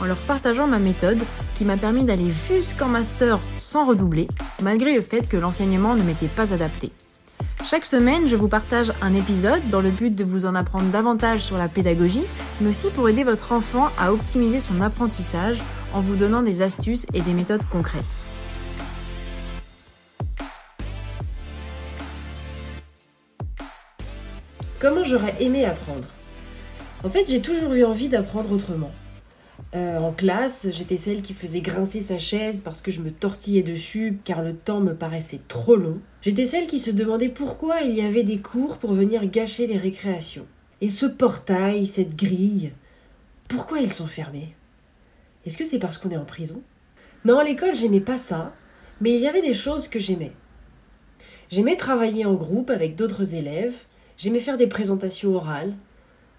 en leur partageant ma méthode qui m'a permis d'aller jusqu'en master sans redoubler, malgré le fait que l'enseignement ne m'était pas adapté. Chaque semaine, je vous partage un épisode dans le but de vous en apprendre davantage sur la pédagogie, mais aussi pour aider votre enfant à optimiser son apprentissage en vous donnant des astuces et des méthodes concrètes. Comment j'aurais aimé apprendre? En fait, j'ai toujours eu envie d'apprendre autrement. Euh, en classe, j'étais celle qui faisait grincer sa chaise parce que je me tortillais dessus car le temps me paraissait trop long. J'étais celle qui se demandait pourquoi il y avait des cours pour venir gâcher les récréations. Et ce portail, cette grille, pourquoi ils sont fermés? Est-ce que c'est parce qu'on est en prison? Non, à l'école, j'aimais pas ça, mais il y avait des choses que j'aimais. J'aimais travailler en groupe avec d'autres élèves, J'aimais faire des présentations orales.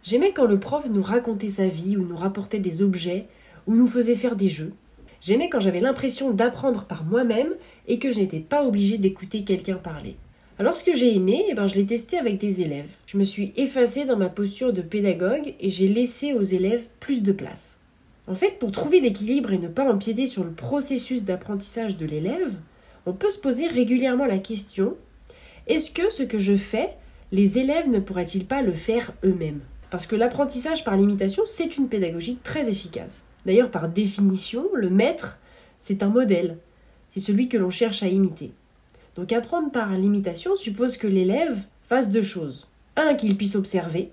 J'aimais quand le prof nous racontait sa vie ou nous rapportait des objets ou nous faisait faire des jeux. J'aimais quand j'avais l'impression d'apprendre par moi-même et que je n'étais pas obligée d'écouter quelqu'un parler. Alors ce que j'ai aimé, eh ben, je l'ai testé avec des élèves. Je me suis effacée dans ma posture de pédagogue et j'ai laissé aux élèves plus de place. En fait, pour trouver l'équilibre et ne pas empiéter sur le processus d'apprentissage de l'élève, on peut se poser régulièrement la question est-ce que ce que je fais les élèves ne pourraient-ils pas le faire eux-mêmes? Parce que l'apprentissage par l'imitation, c'est une pédagogie très efficace. D'ailleurs, par définition, le maître, c'est un modèle. C'est celui que l'on cherche à imiter. Donc apprendre par l'imitation suppose que l'élève fasse deux choses. Un, qu'il puisse observer.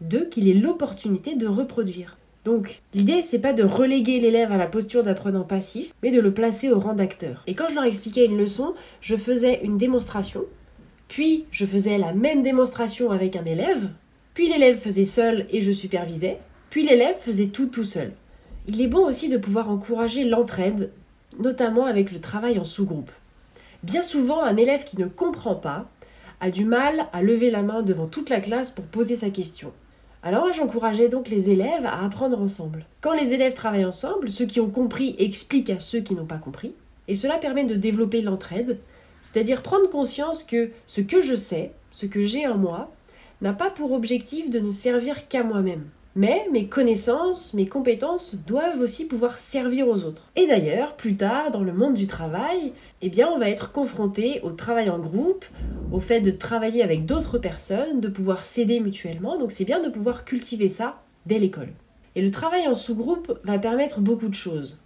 Deux, qu'il ait l'opportunité de reproduire. Donc, l'idée, c'est pas de reléguer l'élève à la posture d'apprenant passif, mais de le placer au rang d'acteur. Et quand je leur expliquais une leçon, je faisais une démonstration puis je faisais la même démonstration avec un élève, puis l'élève faisait seul et je supervisais, puis l'élève faisait tout tout seul. Il est bon aussi de pouvoir encourager l'entraide, notamment avec le travail en sous-groupe. Bien souvent, un élève qui ne comprend pas a du mal à lever la main devant toute la classe pour poser sa question. Alors j'encourageais donc les élèves à apprendre ensemble. Quand les élèves travaillent ensemble, ceux qui ont compris expliquent à ceux qui n'ont pas compris, et cela permet de développer l'entraide c'est-à-dire prendre conscience que ce que je sais, ce que j'ai en moi, n'a pas pour objectif de ne servir qu'à moi-même. Mais mes connaissances, mes compétences doivent aussi pouvoir servir aux autres. Et d'ailleurs, plus tard, dans le monde du travail, eh bien, on va être confronté au travail en groupe, au fait de travailler avec d'autres personnes, de pouvoir s'aider mutuellement. Donc c'est bien de pouvoir cultiver ça dès l'école. Et le travail en sous-groupe va permettre beaucoup de choses.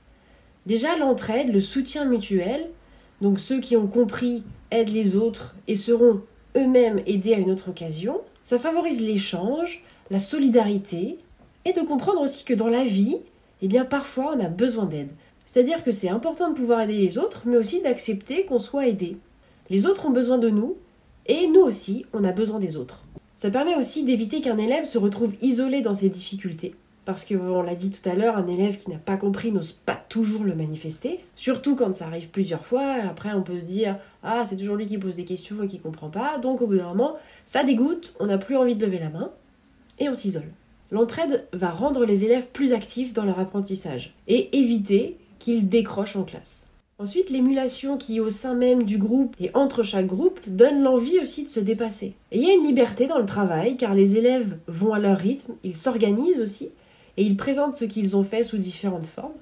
Déjà l'entraide, le soutien mutuel, donc ceux qui ont compris aident les autres et seront eux-mêmes aidés à une autre occasion. Ça favorise l'échange, la solidarité et de comprendre aussi que dans la vie, eh bien parfois on a besoin d'aide. C'est-à-dire que c'est important de pouvoir aider les autres, mais aussi d'accepter qu'on soit aidé. Les autres ont besoin de nous et nous aussi, on a besoin des autres. Ça permet aussi d'éviter qu'un élève se retrouve isolé dans ses difficultés. Parce que, on l'a dit tout à l'heure, un élève qui n'a pas compris n'ose pas toujours le manifester. Surtout quand ça arrive plusieurs fois. Après, on peut se dire Ah, c'est toujours lui qui pose des questions et qui comprend pas. Donc, au bout d'un moment, ça dégoûte, on n'a plus envie de lever la main et on s'isole. L'entraide va rendre les élèves plus actifs dans leur apprentissage et éviter qu'ils décrochent en classe. Ensuite, l'émulation qui, au sein même du groupe et entre chaque groupe, donne l'envie aussi de se dépasser. Et il y a une liberté dans le travail, car les élèves vont à leur rythme, ils s'organisent aussi, et ils présentent ce qu'ils ont fait sous différentes formes.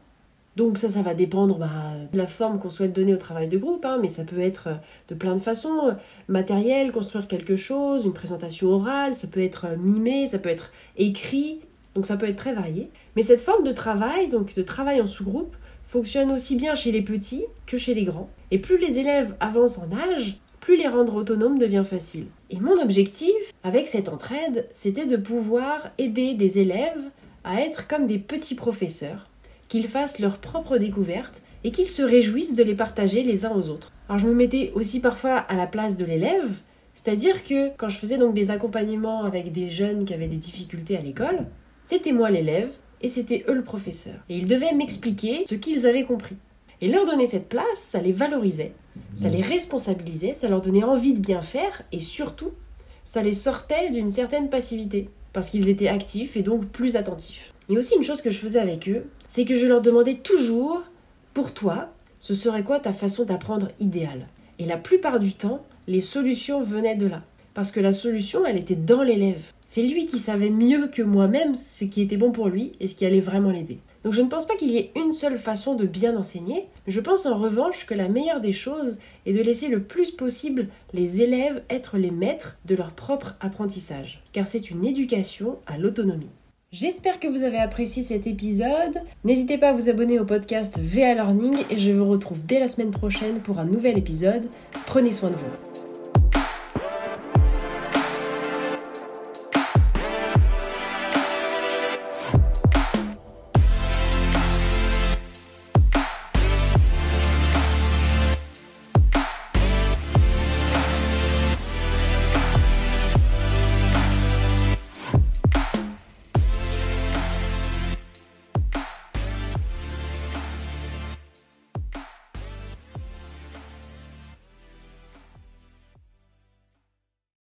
Donc ça, ça va dépendre bah, de la forme qu'on souhaite donner au travail de groupe, hein, mais ça peut être de plein de façons. Matériel, construire quelque chose, une présentation orale, ça peut être mimé, ça peut être écrit, donc ça peut être très varié. Mais cette forme de travail, donc de travail en sous-groupe, fonctionne aussi bien chez les petits que chez les grands. Et plus les élèves avancent en âge, plus les rendre autonomes devient facile. Et mon objectif avec cette entraide, c'était de pouvoir aider des élèves à être comme des petits professeurs, qu'ils fassent leurs propres découvertes et qu'ils se réjouissent de les partager les uns aux autres. Alors je me mettais aussi parfois à la place de l'élève, c'est-à-dire que quand je faisais donc des accompagnements avec des jeunes qui avaient des difficultés à l'école, c'était moi l'élève et c'était eux le professeur. Et ils devaient m'expliquer ce qu'ils avaient compris. Et leur donner cette place, ça les valorisait, ça les responsabilisait, ça leur donnait envie de bien faire et surtout, ça les sortait d'une certaine passivité parce qu'ils étaient actifs et donc plus attentifs. Et aussi une chose que je faisais avec eux, c'est que je leur demandais toujours, pour toi, ce serait quoi ta façon d'apprendre idéale? Et la plupart du temps, les solutions venaient de là. Parce que la solution, elle était dans l'élève. C'est lui qui savait mieux que moi-même ce qui était bon pour lui et ce qui allait vraiment l'aider. Donc je ne pense pas qu'il y ait une seule façon de bien enseigner, je pense en revanche que la meilleure des choses est de laisser le plus possible les élèves être les maîtres de leur propre apprentissage, car c'est une éducation à l'autonomie. J'espère que vous avez apprécié cet épisode. N'hésitez pas à vous abonner au podcast VA Learning et je vous retrouve dès la semaine prochaine pour un nouvel épisode. Prenez soin de vous.